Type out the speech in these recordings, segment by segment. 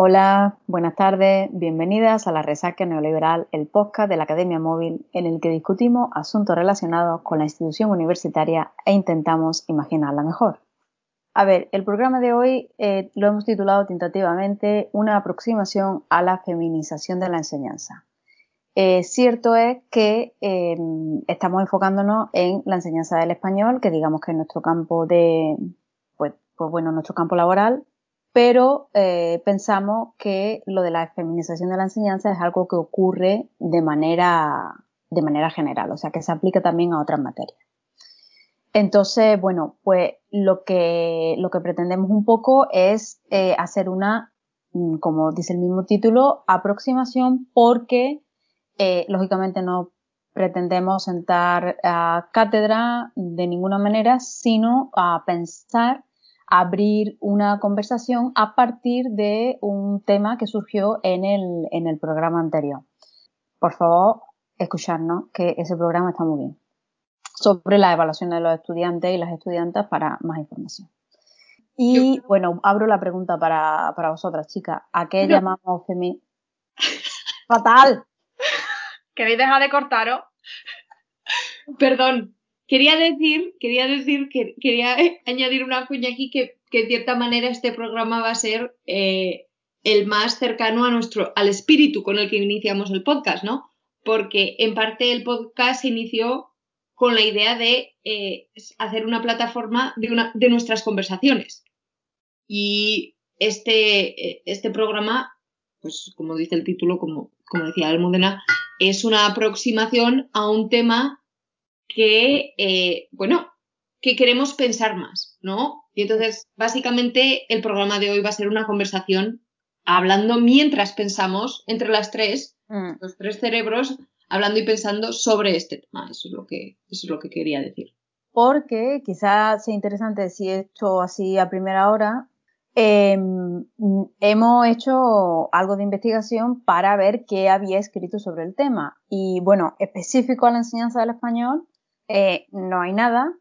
Hola, buenas tardes, bienvenidas a la Resaca Neoliberal, el podcast de la Academia Móvil, en el que discutimos asuntos relacionados con la institución universitaria e intentamos imaginarla mejor. A ver, el programa de hoy eh, lo hemos titulado tentativamente Una aproximación a la feminización de la enseñanza. Eh, cierto es que em, estamos enfocándonos en la enseñanza del español, que digamos que es nuestro campo de, pues, pues bueno, nuestro campo laboral, pero eh, pensamos que lo de la feminización de la enseñanza es algo que ocurre de manera, de manera general, o sea, que se aplica también a otras materias. Entonces, bueno, pues lo que, lo que pretendemos un poco es eh, hacer una, mm, como dice el mismo título, aproximación porque, eh, lógicamente, no pretendemos sentar a cátedra de ninguna manera, sino a pensar abrir una conversación a partir de un tema que surgió en el, en el programa anterior. Por favor, escucharnos, que ese programa está muy bien. Sobre la evaluación de los estudiantes y las estudiantes para más información. Y bueno, abro la pregunta para, para vosotras, chicas. ¿A qué llamamos femi... ¡Fatal! ¿Queréis dejar de cortaros? Perdón, Quería decir, quería decir que quería añadir una cuña aquí que, que de cierta manera este programa va a ser eh, el más cercano a nuestro, al espíritu con el que iniciamos el podcast, ¿no? Porque en parte el podcast se inició con la idea de eh, hacer una plataforma de, una, de nuestras conversaciones. Y este, este programa, pues como dice el título, como, como decía Almudena, es una aproximación a un tema que, eh, bueno, que queremos pensar más, ¿no? Y entonces, básicamente, el programa de hoy va a ser una conversación hablando mientras pensamos entre las tres, mm. los tres cerebros, hablando y pensando sobre este tema. Eso es lo que, eso es lo que quería decir. Porque quizás sea interesante si he hecho así a primera hora. Em, hemos hecho algo de investigación para ver qué había escrito sobre el tema. Y bueno, específico a la enseñanza del español, eh, no hay nada.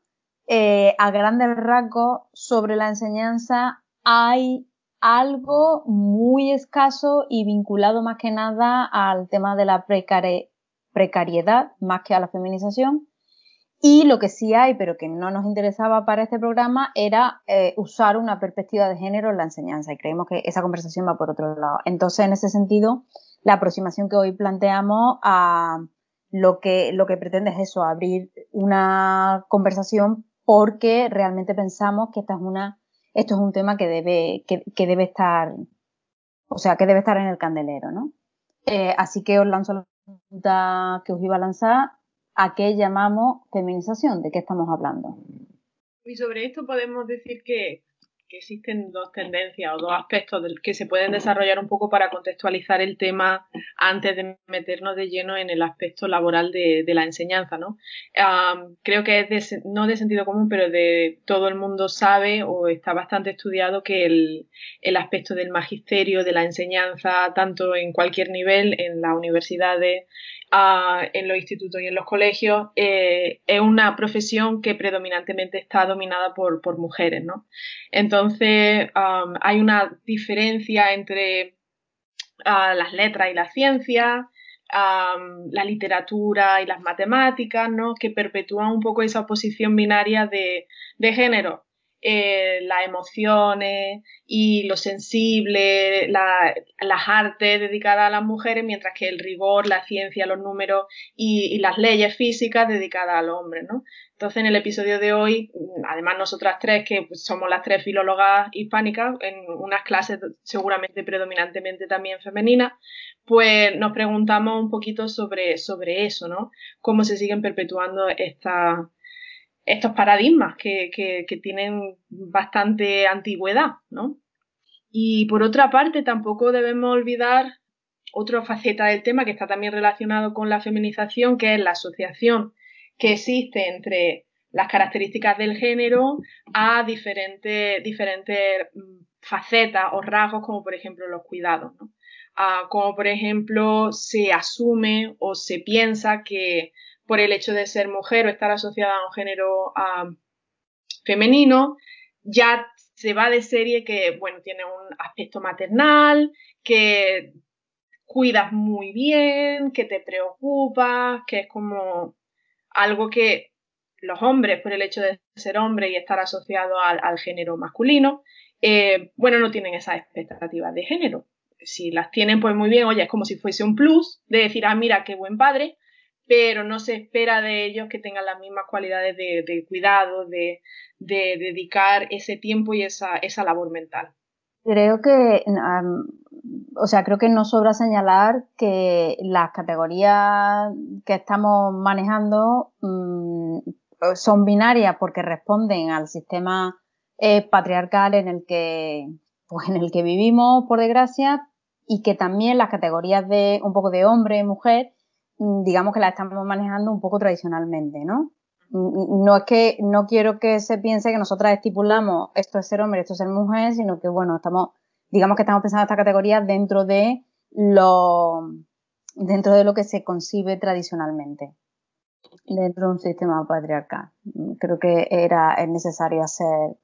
Eh, a grandes rasgos sobre la enseñanza hay algo muy escaso y vinculado más que nada al tema de la precariedad más que a la feminización. Y lo que sí hay, pero que no nos interesaba para este programa, era eh, usar una perspectiva de género en la enseñanza. Y creemos que esa conversación va por otro lado. Entonces, en ese sentido, la aproximación que hoy planteamos a, lo que, lo que pretende es eso, abrir una conversación porque realmente pensamos que esta es una, esto es un tema que debe, que, que debe estar, o sea, que debe estar en el candelero, ¿no? Eh, así que os lanzo la pregunta que os iba a lanzar, ¿a qué llamamos feminización? ¿De qué estamos hablando? Y sobre esto podemos decir que, que existen dos tendencias o dos aspectos que se pueden desarrollar un poco para contextualizar el tema antes de meternos de lleno en el aspecto laboral de, la enseñanza. ¿no? creo que es no de sentido común, pero de todo el mundo sabe o está bastante estudiado que el, el aspecto del magisterio, de la enseñanza, tanto en cualquier nivel, en las universidades, en los institutos y en los colegios, eh, es una profesión que predominantemente está dominada por, por mujeres, ¿no? Entonces, hay una diferencia entre las letras y la ciencia, la literatura y las matemáticas, ¿no? Que perpetúan un poco esa oposición binaria de, de género. Eh, las emociones y lo sensible, las artes dedicadas a las mujeres, mientras que el rigor, la ciencia, los números y, las leyes físicas dedicadas al hombre, ¿no? Entonces, en el episodio de hoy, además nosotras tres, que somos las tres filólogas hispánicas, en unas clases seguramente predominantemente también femeninas, pues nos preguntamos un poquito sobre, sobre eso, ¿no? Cómo se siguen perpetuando estas estos paradigmas que, que, tienen bastante antigüedad, ¿no? Y por otra parte, tampoco debemos olvidar otra faceta del tema que está también relacionado con la feminización, que es la asociación que existe entre las características del género a diferentes, diferentes mm, facetas o rasgos, como por ejemplo los cuidados. Ah, como por ejemplo se asume o se piensa que por el hecho de ser mujer o estar asociada a un género femenino, ya se va de serie que, bueno, tiene un aspecto maternal, que cuidas muy bien, que te preocupas, que es como algo que los hombres, por el hecho de ser hombre y estar asociado al, género masculino, eh, bueno, no tienen esas expectativas de género. Si las tienen, pues muy bien, oye, es como si fuese un plus de decir, ah, mira, qué buen padre, pero no se espera de ellos que tengan las mismas cualidades de, cuidado, de, dedicar ese tiempo y esa, labor mental. Creo que, o sea, creo que no sobra señalar que las categorías que estamos manejando mm, son binarias porque responden al sistema eh, patriarcal en el que, pues, en el que vivimos, por desgracia, y que también las categorías de un poco de hombre, mujer, digamos que las estamos manejando un poco tradicionalmente, ¿no? no es que no quiero que se piense que nosotras estipulamos esto es ser hombre, esto es ser mujer, sino que bueno, estamos, digamos que estamos pensando esta categoría dentro de lo, dentro de lo que se concibe tradicionalmente dentro de un sistema patriarcal. Creo que era es necesario hacer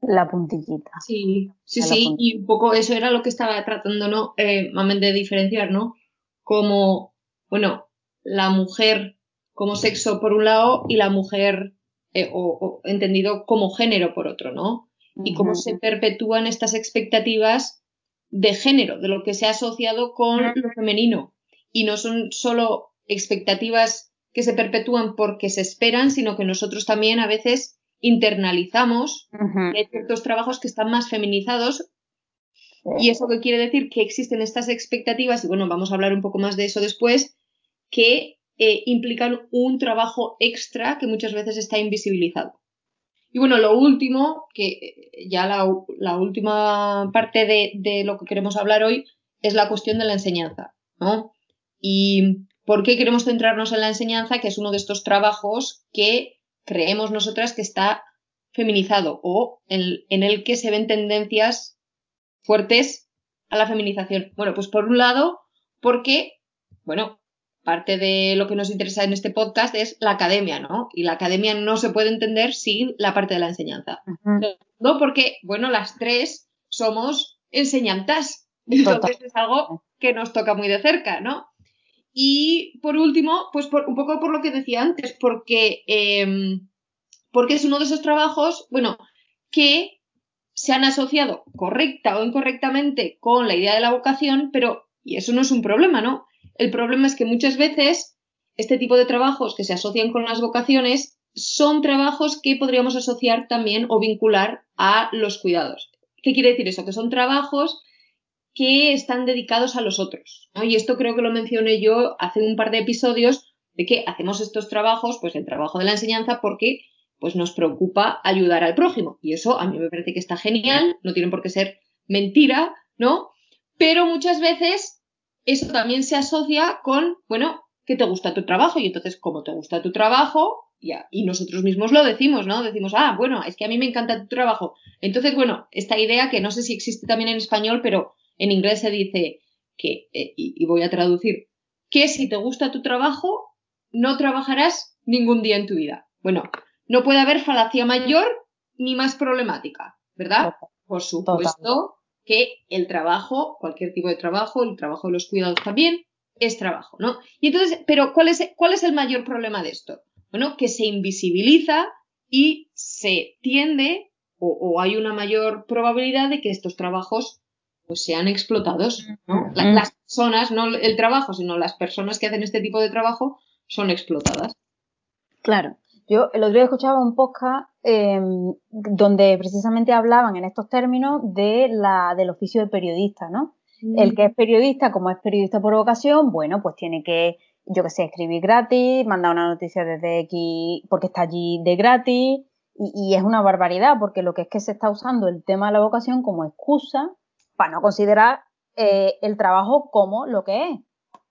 la puntillita. Sí, sí, sí, y un poco eso era lo que estaba tratando, ¿no? Eh, de diferenciar, ¿no? Como, bueno, la mujer como sexo por un lado y la mujer eh, o, entendido como género por otro, ¿no? Y cómo se perpetúan estas expectativas de género, de lo que se ha asociado con lo femenino. Y no son solo expectativas que se perpetúan porque se esperan, sino que nosotros también a veces internalizamos ciertos trabajos que están más feminizados. Y eso que quiere decir que existen estas expectativas, y bueno, vamos a hablar un poco más de eso después, que eh, implican un trabajo extra que muchas veces está invisibilizado. Y bueno, lo último, que eh, ya la, última parte de, lo que queremos hablar hoy es la cuestión de la enseñanza, ¿no? Y por qué queremos centrarnos en la enseñanza, que es uno de estos trabajos que creemos nosotras que está feminizado o en, en el que se ven tendencias fuertes a la feminización. Bueno, pues por un lado, porque, bueno, parte de lo que nos interesa en este podcast es la academia, ¿no? Y la academia no se puede entender sin la parte de la enseñanza. No porque, bueno, las tres somos enseñantas. Entonces es algo que nos toca muy de cerca, ¿no? Y por último, pues un poco por lo que decía antes, porque, em, porque es uno de esos trabajos, bueno, que se han asociado correcta o incorrectamente con la idea de la vocación, pero, y eso no es un problema, ¿no? El problema es que muchas veces este tipo de trabajos que se asocian con las vocaciones son trabajos que podríamos asociar también o vincular a los cuidados. ¿Qué quiere decir eso? Que son trabajos que están dedicados a los otros. Y esto creo que lo mencioné yo hace un par de episodios de que hacemos estos trabajos, pues el trabajo de la enseñanza, porque pues nos preocupa ayudar al prójimo. Y eso a mí me parece que está genial, no tiene por qué ser mentira, ¿no? Pero muchas veces eso también se asocia con, bueno, que te gusta tu trabajo y entonces como te gusta tu trabajo, ya, y nosotros mismos lo decimos, ¿no? Decimos, ah, bueno, es que a mí me encanta tu trabajo. Entonces, bueno, esta idea que no sé si existe también en español, pero en inglés se dice que, eh, y, voy a traducir, que si te gusta tu trabajo, no trabajarás ningún día en tu vida. Bueno, no puede haber falacia mayor ni más problemática, ¿verdad? Por supuesto que el trabajo, cualquier tipo de trabajo, el trabajo de los cuidados también, es trabajo, ¿no? Y entonces, pero ¿cuál es, cuál es el mayor problema de esto? Bueno, que se invisibiliza y se tiende o, hay una mayor probabilidad de que estos trabajos pues sean explotados, ¿no? las personas, no el trabajo, sino las personas que hacen este tipo de trabajo son explotadas. Claro. Yo el otro día escuchaba un podcast em, donde precisamente hablaban en estos términos de la, del oficio de periodista, ¿no? El mm. que es periodista, como es periodista por vocación, bueno, pues tiene que, yo que sé, escribir gratis, mandar una noticia desde X porque está allí de gratis, y, y, es una barbaridad, porque lo que es que se está usando el tema de la vocación como excusa para no considerar eh, el trabajo como lo que es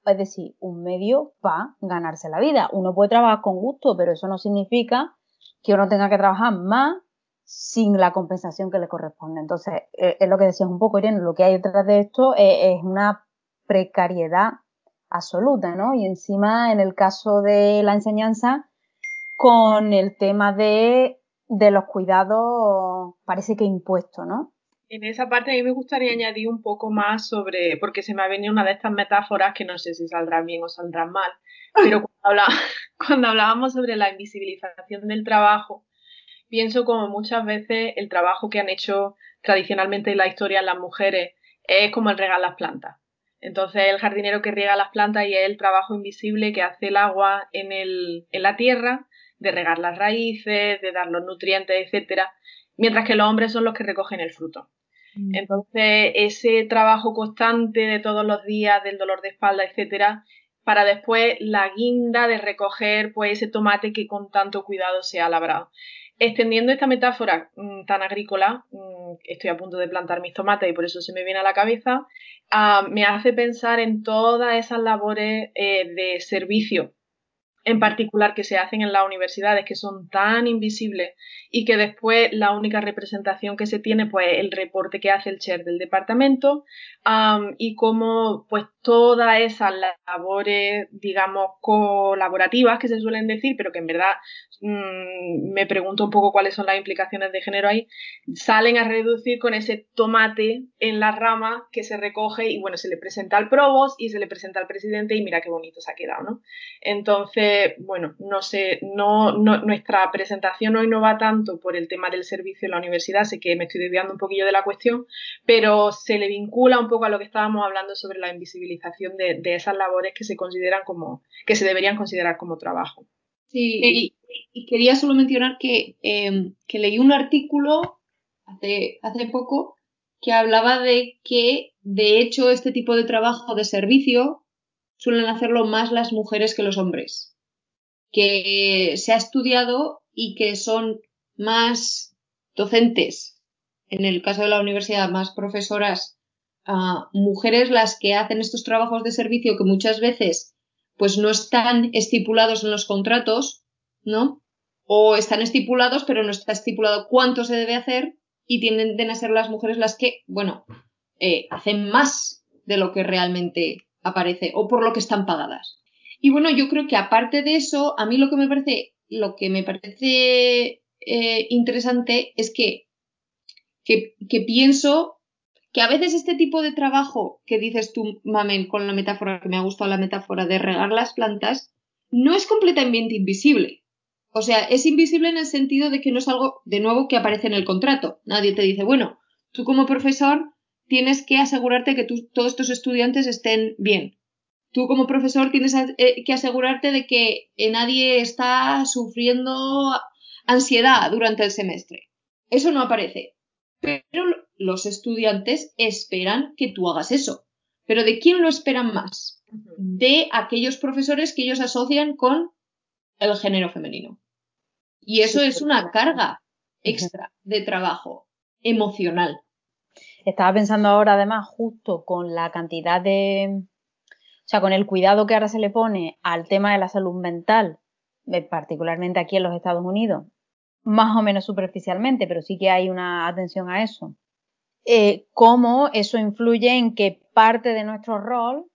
es decir, un medio para ganarse la vida. Uno puede trabajar con gusto, pero eso no significa que uno tenga que trabajar más sin la compensación que le corresponde. Entonces, eh, es lo que decías un poco, Irene, lo que hay detrás de esto es, una precariedad absoluta, ¿no? Y encima, en el caso de la enseñanza, con el tema de de los cuidados parece que impuesto, ¿no? En esa parte a mí me gustaría añadir un poco más sobre, porque se me ha venido una de estas metáforas que no sé si saldrán bien o saldrán mal, pero cuando, hablábamos sobre la invisibilización del trabajo, pienso como muchas veces el trabajo que han hecho tradicionalmente en la historia las mujeres es como el regar las plantas. Entonces el jardinero que riega las plantas y es el trabajo invisible que hace el agua en, el, en la tierra, de regar las raíces, de dar los nutrientes, etcétera, mientras que los hombres son los que recogen el fruto. Mm. Entonces, ese trabajo constante de todos los días, del dolor de espalda, etcétera, para después la guinda de recoger pues ese tomate que con tanto cuidado se ha labrado. Extendiendo esta metáfora mm, tan agrícola, mm, estoy a punto de plantar mis tomates y por eso se me viene a la cabeza, ah, me hace pensar en todas esas labores eh, de servicio en particular que se hacen en las universidades que son tan invisibles y que después la única representación que se tiene pues el reporte que hace el chair del departamento y cómo pues todas esas labores digamos colaborativas que se suelen decir pero que en verdad mm, me pregunto un poco cuáles son las implicaciones de género ahí salen a reducir con ese tomate en la rama que se recoge y bueno se le presenta al provost y se le presenta al presidente y mira qué bonito se ha quedado ¿no? entonces bueno, no sé, no, nuestra presentación hoy no va tanto por el tema del servicio en la universidad, sé que me estoy desviando un poquillo de la cuestión, pero se le vincula un poco a lo que estábamos hablando sobre la invisibilización de, esas labores que se consideran como, que se deberían considerar como trabajo. Sí, y, quería solo mencionar que, em, que leí un artículo hace, hace poco que hablaba de que, de hecho, este tipo de trabajo de servicio suelen hacerlo más las mujeres que los hombres que se ha estudiado y que son más docentes, en el caso de la universidad, más profesoras, ah, mujeres las que hacen estos trabajos de servicio que muchas veces pues no están estipulados en los contratos, ¿no? O están estipulados, pero no está estipulado cuánto se debe hacer y tienden a ser las mujeres las que, bueno, eh, hacen más de lo que realmente aparece o por lo que están pagadas. Y bueno, yo creo que aparte de eso, a mí lo que me parece, lo que me parece eh, interesante es que, que, pienso que a veces este tipo de trabajo que dices tú, Mamen, con la metáfora, que me ha gustado la metáfora de regar las plantas, no es completamente invisible. O sea, es invisible en el sentido de que no es algo, de nuevo, que aparece en el contrato. Nadie te dice, bueno, tú como profesor tienes que asegurarte que todos estos estudiantes estén bien tú como profesor tienes eh, que asegurarte de que eh, nadie está sufriendo ansiedad durante el semestre. Eso no aparece. Pero los estudiantes esperan que tú hagas eso. Pero ¿de quién lo esperan más? De aquellos profesores que ellos asocian con el género femenino. Y eso es una carga extra de trabajo emocional. Estaba pensando ahora, además, justo con la cantidad de, o sea, con el cuidado que ahora se le pone al tema de la salud mental, eh, particularmente aquí en los Estados Unidos, más o menos superficialmente, pero sí que hay una atención a eso. Eh, cómo eso influye en que parte de nuestro rol,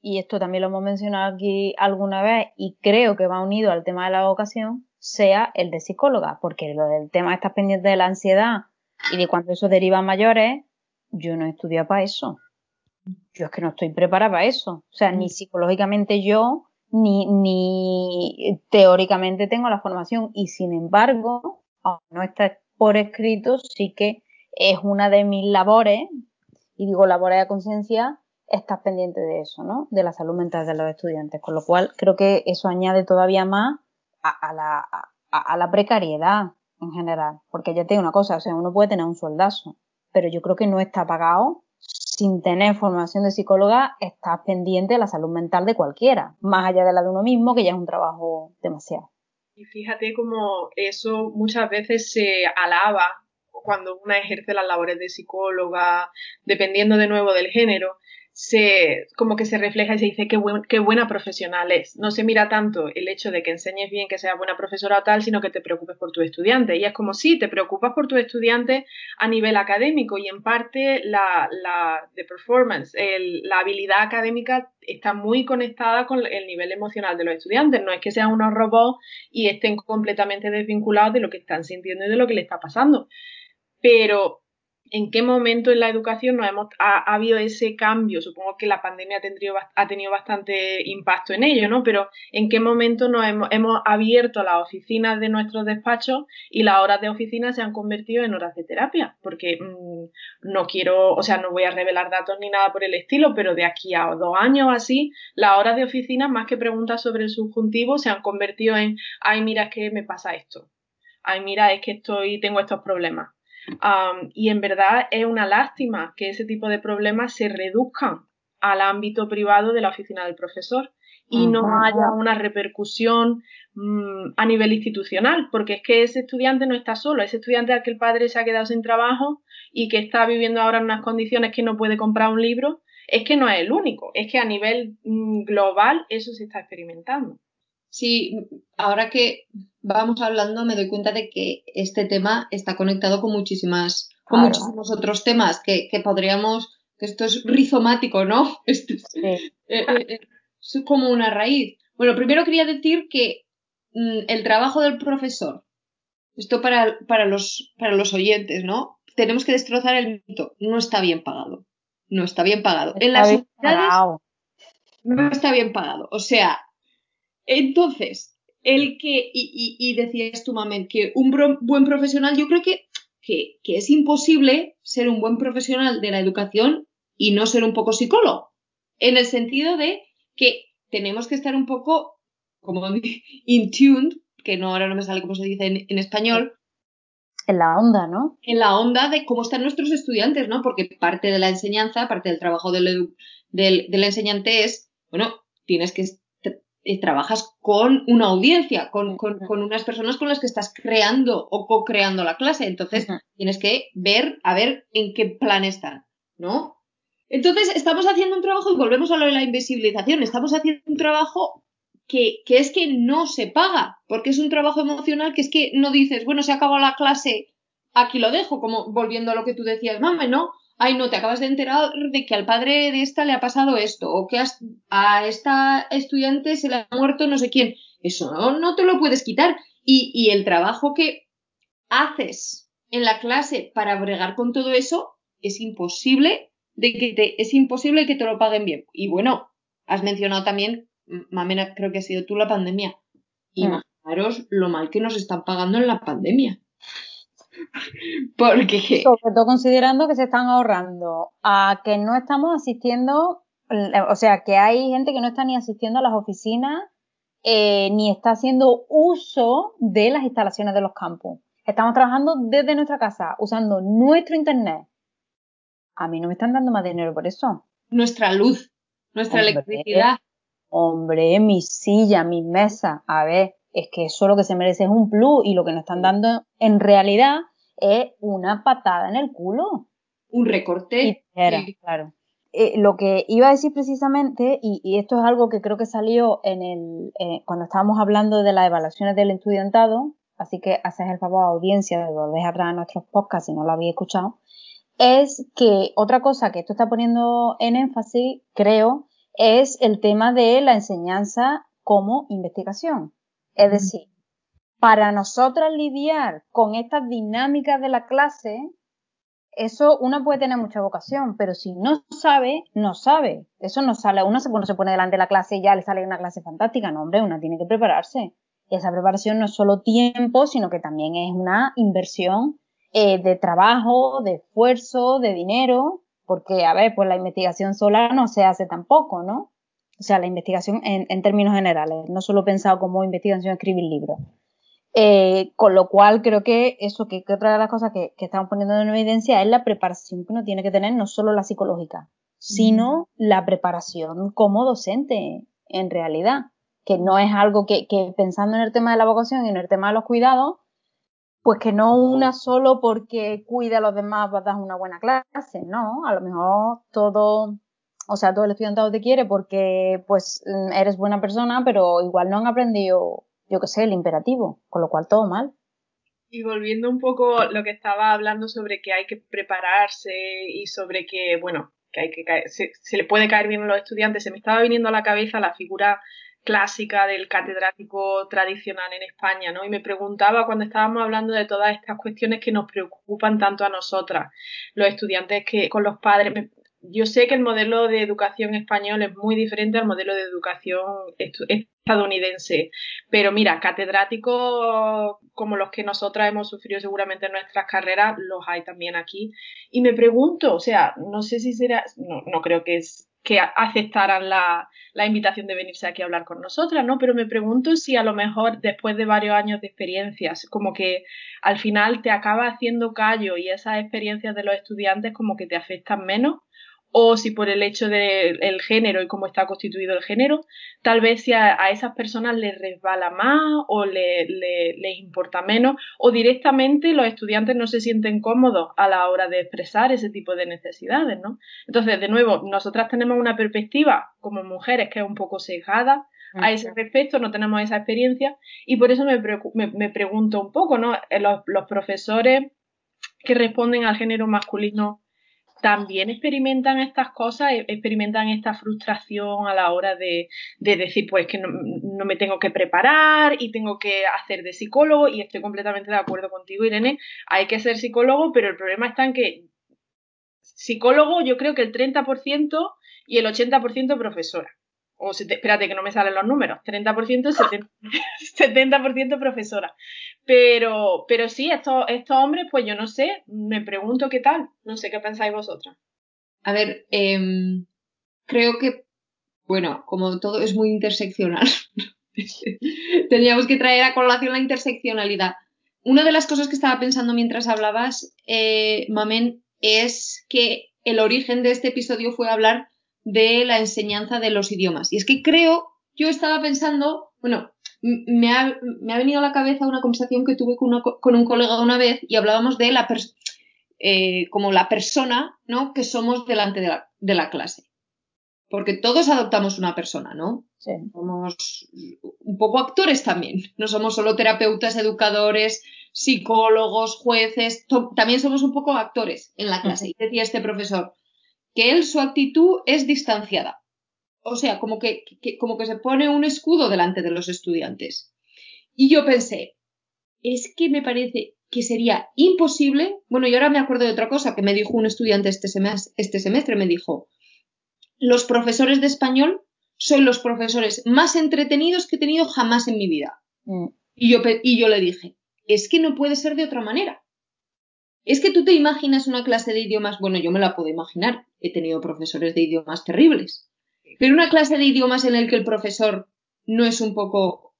y esto también lo hemos mencionado aquí alguna vez, y creo que va unido al tema de la vocación, sea el de psicóloga, porque lo del tema estar pendiente de la ansiedad y de cuando eso deriva a mayores, yo no he estudiado para eso yo es que no estoy preparada para eso. O sea, ni mm. psicológicamente yo, ni, ni teóricamente tengo la formación. Y sin embargo, aunque no está por escrito, sí que es una de mis labores, y digo labores de conciencia, estás pendiente de eso, ¿no? De la salud mental de los estudiantes. Con lo cual, creo que eso añade todavía más a, la, a la precariedad en general. Porque ya te digo una cosa, o sea, uno puede tener un sueldazo, pero yo creo que no está pagado sin tener formación de psicóloga, estás pendiente de la salud mental de cualquiera, más allá de la de uno mismo, que ya es un trabajo demasiado. Y fíjate cómo eso muchas veces se alaba cuando una ejerce las labores de psicóloga, dependiendo de nuevo del género, se, como que se refleja y se dice qué, qué buena profesional es. No se mira tanto el hecho de que enseñes bien, que seas buena profesora o tal, sino que te preocupes por tus estudiantes. Y es como si te preocupas por tus estudiantes a nivel académico y en parte la, la de performance, la habilidad académica está muy conectada con el nivel emocional de los estudiantes. No es que sean unos robots y estén completamente desvinculados de lo que están sintiendo y de lo que les está pasando. Pero en qué momento en la educación no hemos, ha, habido ese cambio. Supongo que la pandemia ha tenido, ha tenido bastante impacto en ello, ¿no? Pero en qué momento nos hemos, hemos, abierto las oficinas de nuestros despachos y las horas de oficina se han convertido en horas de terapia. Porque mmm, no quiero, o sea, no voy a revelar datos ni nada por el estilo, pero de aquí a dos años así, las horas de oficina, más que preguntas sobre el subjuntivo, se han convertido en, ay, mira, es que me pasa esto. Ay, mira, es que estoy, tengo estos problemas y en verdad es una lástima que ese tipo de problemas se reduzcan al ámbito privado de la oficina del profesor y no haya una repercusión mm, a nivel institucional, porque es que ese estudiante no está solo, ese estudiante al que el padre se ha quedado sin trabajo y que está viviendo ahora en unas condiciones que no puede comprar un libro, es que no es el único, es que a nivel mm, global eso se está experimentando. Sí, ahora que vamos hablando me doy cuenta de que este tema está conectado con muchísimas, con muchísimos otros temas que, podríamos, que esto es rizomático, ¿no? Esto eh, eh, eh, es, como una raíz. Bueno, primero quería decir que mm, el trabajo del profesor, esto para, para, los, para los oyentes, ¿no? Tenemos que destrozar el mito, no está bien pagado. No está bien pagado. en las unidades no está bien pagado. O sea, entonces, el que, y, decías tú, Mamen, que un buen profesional, yo creo que, que, es imposible ser un buen profesional de la educación y no ser un poco psicólogo. En el sentido de que tenemos que estar un poco como in tuned, que no ahora no me sale cómo se dice en, español. En la onda, ¿no? En la onda de cómo están nuestros estudiantes, ¿no? Porque parte de la enseñanza, parte del trabajo del, del, del enseñante es, bueno, tienes que eh, trabajas con una audiencia, con, unas personas con las que estás creando o co-creando la clase. Entonces, tienes que ver, a ver en qué plan están, ¿no? Entonces, estamos haciendo un trabajo, y volvemos a lo de la invisibilización, estamos haciendo un trabajo que, que, es que no se paga, porque es un trabajo emocional que es que no dices, bueno, se acabó la clase, aquí lo dejo, como volviendo a lo que tú decías, mame, ¿no? Ay, no, te acabas de enterar de que al padre de esta le ha pasado esto, o que a esta estudiante se le ha muerto no sé quién. Eso no, no te lo puedes quitar. Y, y el trabajo que haces en la clase para bregar con todo eso es imposible de que te, es imposible que te lo paguen bien. Y bueno, has mencionado también, Mamena, creo que ha sido tú la pandemia. Mm. Imaginaros lo mal que nos están pagando en la pandemia. Porque. Sobre todo considerando que se están ahorrando a que no estamos asistiendo, o sea, que hay gente que no está ni asistiendo a las oficinas eh, ni está haciendo uso de las instalaciones de los campos. Estamos trabajando desde nuestra casa, usando nuestro internet. A mí no me están dando más dinero por eso. Nuestra luz, nuestra electricidad. Hombre, mi silla, mi mesa. A ver, es que eso lo que se merece es un plus y lo que nos están dando en realidad es una patada en el culo. Un recorte. claro. Eh, lo que iba a decir precisamente, y, esto es algo que creo que salió en el, eh, cuando estábamos hablando de las evaluaciones del estudiantado, así que haces el favor a audiencia de volver atrás a nuestros podcasts si no lo habéis escuchado, es que otra cosa que esto está poniendo en énfasis, creo, es el tema de la enseñanza como investigación. Es decir, para nosotras lidiar con estas dinámicas de la clase, eso uno puede tener mucha vocación, pero si no sabe, no sabe. Eso no sale, uno se, se pone delante de la clase y ya le sale una clase fantástica. No, hombre, una tiene que prepararse. Y esa preparación no es solo tiempo, sino que también es una inversión eh, de trabajo, de esfuerzo, de dinero, porque, a ver, pues la investigación sola no se hace tampoco, ¿no? O sea, la investigación en, términos generales, no solo pensado como investigación escribir libros. Eh, con lo cual creo que eso, que, otra de las cosas que, estamos poniendo en evidencia es la preparación que uno tiene que tener, no solo la psicológica, sino la preparación como docente, en realidad, que no es algo que, que, pensando en el tema de la vocación y en el tema de los cuidados, pues que no una solo porque cuida a los demás va a dar una buena clase, no, a lo mejor todo o sea, todo el estudiantado te quiere porque pues eres buena persona, pero igual no han aprendido, yo qué sé, el imperativo, con lo cual todo mal. Y volviendo un poco lo que estaba hablando sobre que hay que prepararse y sobre que, bueno, que hay que se, se le puede caer bien a los estudiantes, se me estaba viniendo a la cabeza la figura clásica del catedrático tradicional en España, ¿no? Y me preguntaba cuando estábamos hablando de todas estas cuestiones que nos preocupan tanto a nosotras, los estudiantes que con los padres, yo sé que el modelo de educación español es muy diferente al modelo de educación estadounidense, pero mira, catedráticos como los que nosotras hemos sufrido seguramente en nuestras carreras, los hay también aquí. Y me pregunto, o sea, no sé si será, no, no creo que es que aceptaran la, la, invitación de venirse aquí a hablar con nosotras, ¿no? Pero me pregunto si a lo mejor después de varios años de experiencias, como que al final te acaba haciendo callo y esas experiencias de los estudiantes como que te afectan menos o si por el hecho del género y cómo está constituido el género, tal vez si a, esas personas les resbala más o le, les importa menos, o directamente los estudiantes no se sienten cómodos a la hora de expresar ese tipo de necesidades, ¿no? Entonces, de nuevo, nosotras tenemos una perspectiva como mujeres que es un poco sesgada a ese respecto, no tenemos esa experiencia, y por eso me, me, pregunto un poco, ¿no? Eh, los, los profesores que responden al género masculino también experimentan estas cosas, e-, experimentan esta frustración a la hora de, decir, pues que no, me tengo que preparar y tengo que hacer de psicólogo y estoy completamente de acuerdo contigo, Irene, hay que ser psicólogo, pero el problema está en que psicólogo yo creo que el 30% y el 80% profesora o espérate que no me salen los números, 30%, 70%, 70 profesora. Pero, pero sí, estos, estos hombres, pues yo no sé, me pregunto qué tal, no sé qué pensáis vosotras. A ver, em, creo que, bueno, como todo es muy interseccional, tendríamos que traer a colación la interseccionalidad. Una de las cosas que estaba pensando mientras hablabas, eh, Mamen, es que el origen de este episodio fue hablar de la enseñanza de los idiomas. Y es que creo, yo estaba pensando, bueno, me ha, venido a la cabeza una conversación que tuve con, un colega una vez y hablábamos de la eh, como la persona ¿no? que somos delante de la, de la, clase. Porque todos adoptamos una persona, ¿no? Somos un poco actores también. No somos solo terapeutas, educadores, psicólogos, jueces. También somos un poco actores en la clase. Y decía este profesor, que él su actitud es distanciada. O sea, como que, como que se pone un escudo delante de los estudiantes. Y yo pensé, es que me parece que sería imposible. Bueno, y ahora me acuerdo de otra cosa que me dijo un estudiante este semestre, este semestre me dijo, los profesores de español son los profesores más entretenidos que he tenido jamás en mi vida. Mm. Y, yo, y yo le dije, es que no puede ser de otra manera. Es que tú te imaginas una clase de idiomas, bueno, yo me la puedo imaginar, he tenido profesores de idiomas terribles, pero una clase de idiomas en el que el profesor no es un poco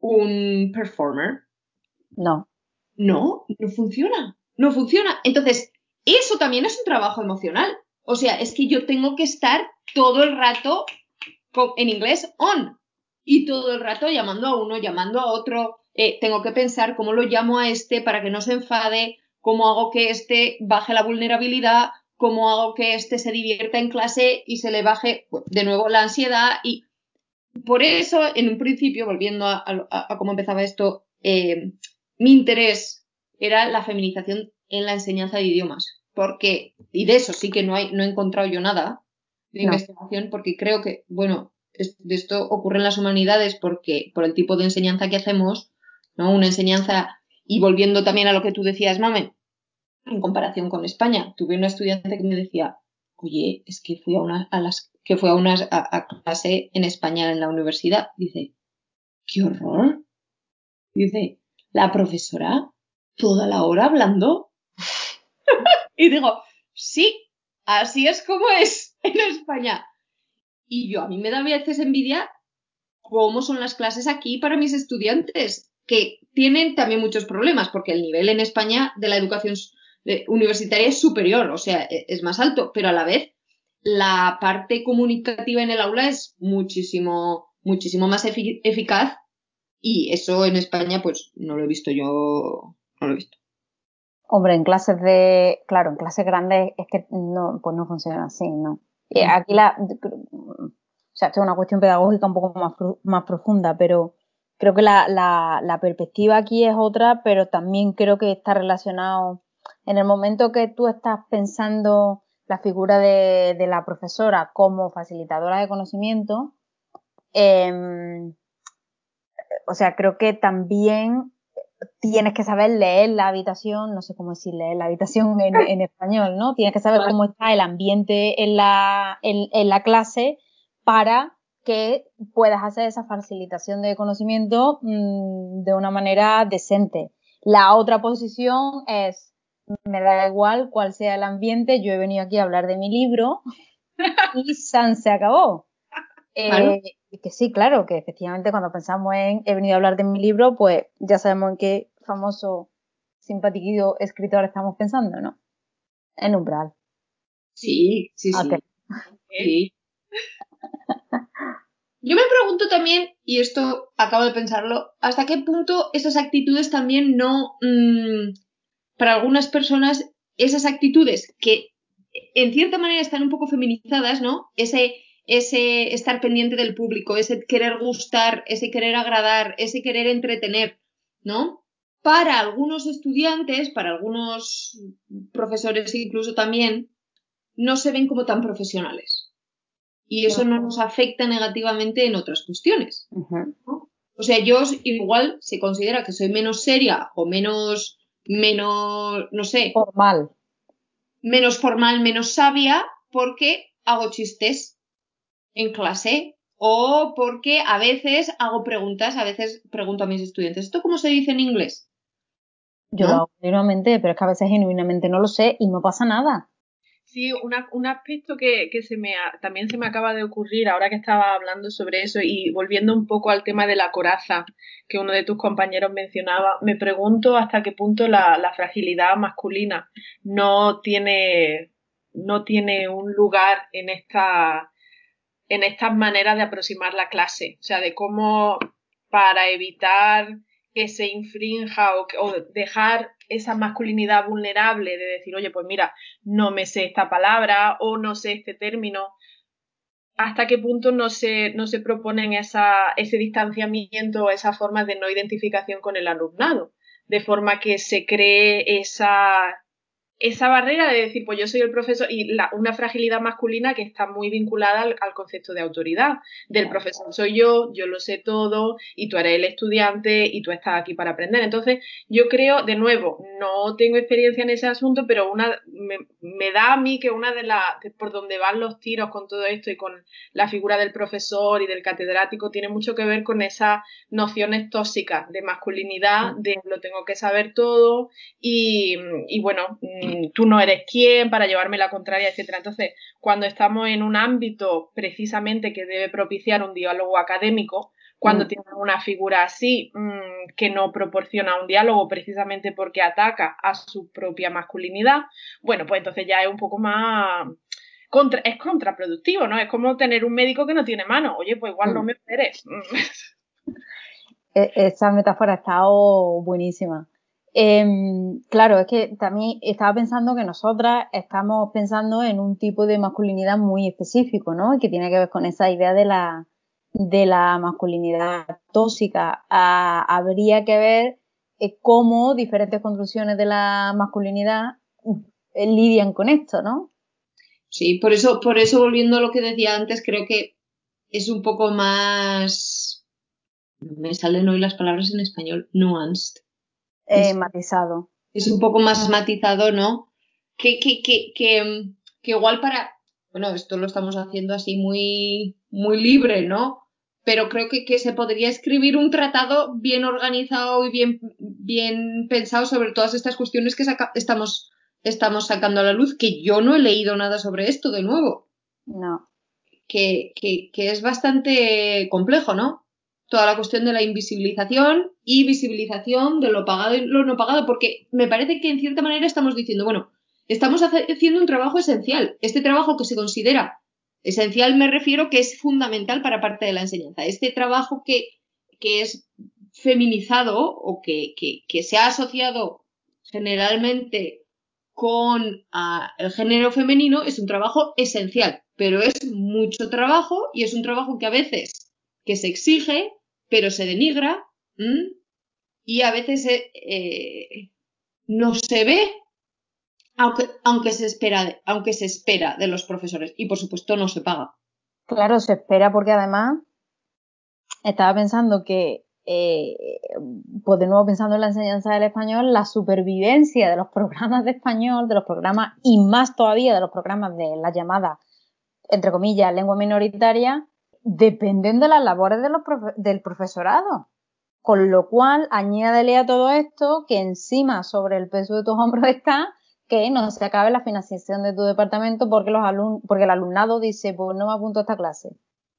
un performer. No. No, no funciona, no funciona. Entonces, eso también es un trabajo emocional. O sea, es que yo tengo que estar todo el rato en inglés on y todo el rato llamando a uno, llamando a otro. Eh, tengo que pensar cómo lo llamo a este para que no se enfade, cómo hago que este baje la vulnerabilidad, cómo hago que este se divierta en clase y se le baje de nuevo la ansiedad. Y por eso, en un principio, volviendo a, cómo empezaba esto, eh, mi interés era la feminización en la enseñanza de idiomas. Porque, y de eso sí que no, hay, no he encontrado yo nada de investigación, porque creo que, bueno, de esto ocurre en las humanidades porque por el tipo de enseñanza que hacemos, ¿no? Una enseñanza y volviendo también a lo que tú decías, Mamen, en comparación con España, tuve una estudiante que me decía, oye, es que fui a una, a las, que fue a una a, clase en España en la universidad. Dice, qué horror. Dice, la profesora toda la hora hablando. y digo, sí, así es como es en España. Y yo, a mí me da a veces envidia cómo son las clases aquí para mis estudiantes que tienen también muchos problemas, porque el nivel en España de la educación universitaria es superior, o sea, e, es más alto, pero a la vez la parte comunicativa en el aula es muchísimo, muchísimo más eficaz y eso en España pues no lo he visto yo, no lo he visto. Hombre, en clases de, claro, en clases grandes es que no, pues no funciona así, ¿no? aquí la, o sea, esto es una cuestión pedagógica un poco más, más profunda, pero creo que la, la, perspectiva aquí es otra, pero también creo que está relacionado en el momento que tú estás pensando la figura de, de la profesora como facilitadora de conocimiento, eh, o sea, creo que también tienes que saber leer la habitación, no sé cómo decir leer la habitación en, español, ¿no? Tienes que saber cómo está el ambiente en la, en, la clase para que puedas hacer esa facilitación de conocimiento mm, de una manera decente. La otra posición es, me da igual cuál sea el ambiente, yo he venido aquí a hablar de mi libro y San se acabó. Eh, que sí, claro, que efectivamente cuando pensamos en he venido a hablar de mi libro, pues ya sabemos en qué famoso, simpático escritor estamos pensando, ¿no? En Umbral. Sí, sí, sí. Yo me pregunto también, y esto acabo de pensarlo, hasta qué punto esas actitudes también no, mm, para algunas personas, esas actitudes que en cierta manera están un poco feminizadas, ¿no? Ese ese estar pendiente del público, ese querer gustar, ese querer agradar, ese querer entretener, ¿no? Para algunos estudiantes, para algunos profesores incluso también, no se ven como tan profesionales. Y eso no nos afecta negativamente en otras cuestiones. O sea, yo igual se considera que soy menos seria o menos, menos, no sé. Formal. Menos formal, menos sabia, porque hago chistes en clase o porque a veces hago preguntas, a veces pregunto a mis estudiantes, ¿esto cómo se dice en inglés? Yo lo hago continuamente, pero es que a veces genuinamente no lo sé y no pasa nada. Sí, un aspecto que, se me también se me acaba de ocurrir ahora que estaba hablando sobre eso y volviendo un poco al tema de la coraza que uno de tus compañeros mencionaba, me pregunto hasta qué punto la, la fragilidad masculina no tiene, no tiene un lugar en esta en estas maneras de aproximar la clase, o sea, de cómo para evitar que se infrinja o, dejar esa masculinidad vulnerable de decir, oye, pues mira, no me sé esta palabra o no sé este término, hasta qué punto no se, no se proponen esa, ese distanciamiento o esa forma de no identificación con el alumnado, de forma que se cree esa, esa barrera de decir, pues yo soy el profesor y la, una fragilidad masculina que está muy vinculada al, concepto de autoridad, del profesor soy yo, yo lo sé todo y tú eres el estudiante y tú estás aquí para aprender. Entonces, yo creo, de nuevo, no tengo experiencia en ese asunto, pero una me, da a mí que una de las, por donde van los tiros con todo esto y con la figura del profesor y del catedrático, tiene mucho que ver con esas nociones tóxicas de masculinidad, de lo tengo que saber todo y, y bueno, tú no eres quién para llevarme la contraria, etcétera. Entonces, cuando estamos en un ámbito precisamente que debe propiciar un diálogo académico, cuando mm. tienes una figura así mm, que no proporciona un diálogo precisamente porque ataca a su propia masculinidad, bueno, pues entonces ya es un poco más contra, es contraproductivo, ¿no? Es como tener un médico que no tiene mano. Oye, pues igual no me operes. E, esa metáfora ha estado buenísima. Em, claro, es que también estaba pensando que nosotras estamos pensando en un tipo de masculinidad muy específico, ¿no? Y que tiene que ver con esa idea de la, de la masculinidad tóxica. Ah, habría que ver eh, cómo diferentes construcciones de la masculinidad eh, lidian con esto, ¿no? Sí, por eso, por eso volviendo a lo que decía antes, creo que es un poco más. Me salen hoy las palabras en español, nuanced eh, matizado. Es un poco más matizado, ¿no? Que, que, que, que, igual para, bueno, esto lo estamos haciendo así muy, muy libre, ¿no? Pero creo que, que se podría escribir un tratado bien organizado y bien, bien pensado sobre todas estas cuestiones que estamos, estamos sacando a la luz, que yo no he leído nada sobre esto de nuevo. No. Que, que, que es bastante complejo, ¿no? Toda la cuestión de la invisibilización y visibilización de lo pagado y lo no pagado, porque me parece que en cierta manera estamos diciendo, bueno, estamos haciendo un trabajo esencial. Este trabajo que se considera esencial me refiero que es fundamental para parte de la enseñanza. Este trabajo que, que es feminizado o que, que, se ha asociado generalmente con el género femenino es un trabajo esencial. pero es mucho trabajo y es un trabajo que a veces que se exige, pero se denigra y a veces eh, no se ve, aunque, aunque, se espera, aunque se espera de los profesores y por supuesto no se paga. Claro, se espera porque además estaba pensando que, eh, pues de nuevo pensando en la enseñanza del español, la supervivencia de los programas de español, de los programas y más todavía de los programas de la llamada, entre comillas, lengua minoritaria, dependen de las labores de los del profesorado. Con lo cual, añádele a todo esto que encima sobre el peso de tus hombros está que no se acabe la financiación de tu departamento porque, los alumnos, porque el alumnado dice, pues no me apunto a esta clase.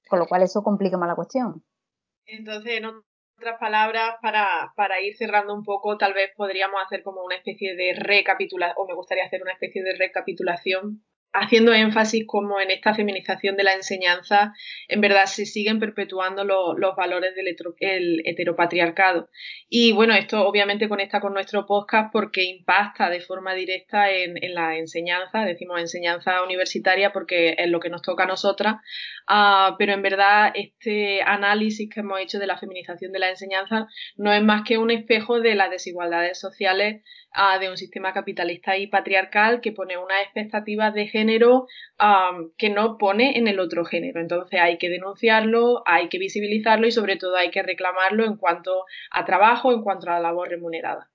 Con lo cual eso complica más la cuestión. Entonces, en otras palabras, para, para ir cerrando un poco, tal vez podríamos hacer como una especie de recapitulación, o me gustaría hacer una especie de recapitulación haciendo énfasis como en esta feminización de la enseñanza, en verdad se siguen perpetuando los valores del heteropatriarcado. Y bueno, esto obviamente conecta con nuestro podcast porque impacta de forma directa en, la enseñanza, decimos enseñanza universitaria porque es lo que nos toca a nosotras, ah, pero en verdad este análisis que hemos hecho de la feminización de la enseñanza no es más que un espejo de las desigualdades sociales de un sistema capitalista y patriarcal que pone unas expectativas de género que no pone en el otro género. Entonces hay que denunciarlo, hay que visibilizarlo y sobre todo hay que reclamarlo en cuanto a trabajo, en cuanto a la labor remunerada.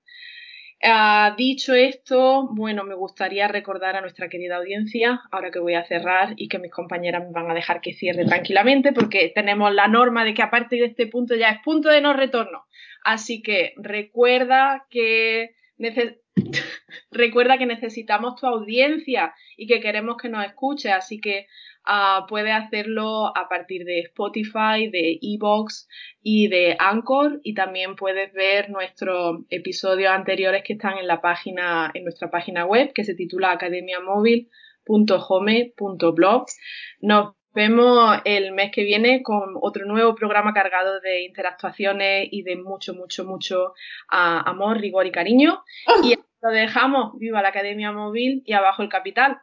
Dicho esto, bueno, me gustaría recordar a nuestra querida audiencia, ahora que voy a cerrar y que mis compañeras me van a dejar que cierre tranquilamente, porque tenemos la norma de que a partir de este punto ya es punto de no retorno. Así que recuerda que recuerda que necesitamos tu audiencia y que queremos que nos escuche, así que uh, puedes hacerlo a partir de Spotify, de Evox y de Anchor y también puedes ver nuestros episodios anteriores que están en la página, en nuestra página web que se titula academiamóvil.home.blog. Nos vemos el mes que viene con otro nuevo programa cargado de interactuaciones y de mucho, mucho, mucho uh, amor, rigor y cariño. Y lo dejamos, viva la Academia Móvil y abajo el capital.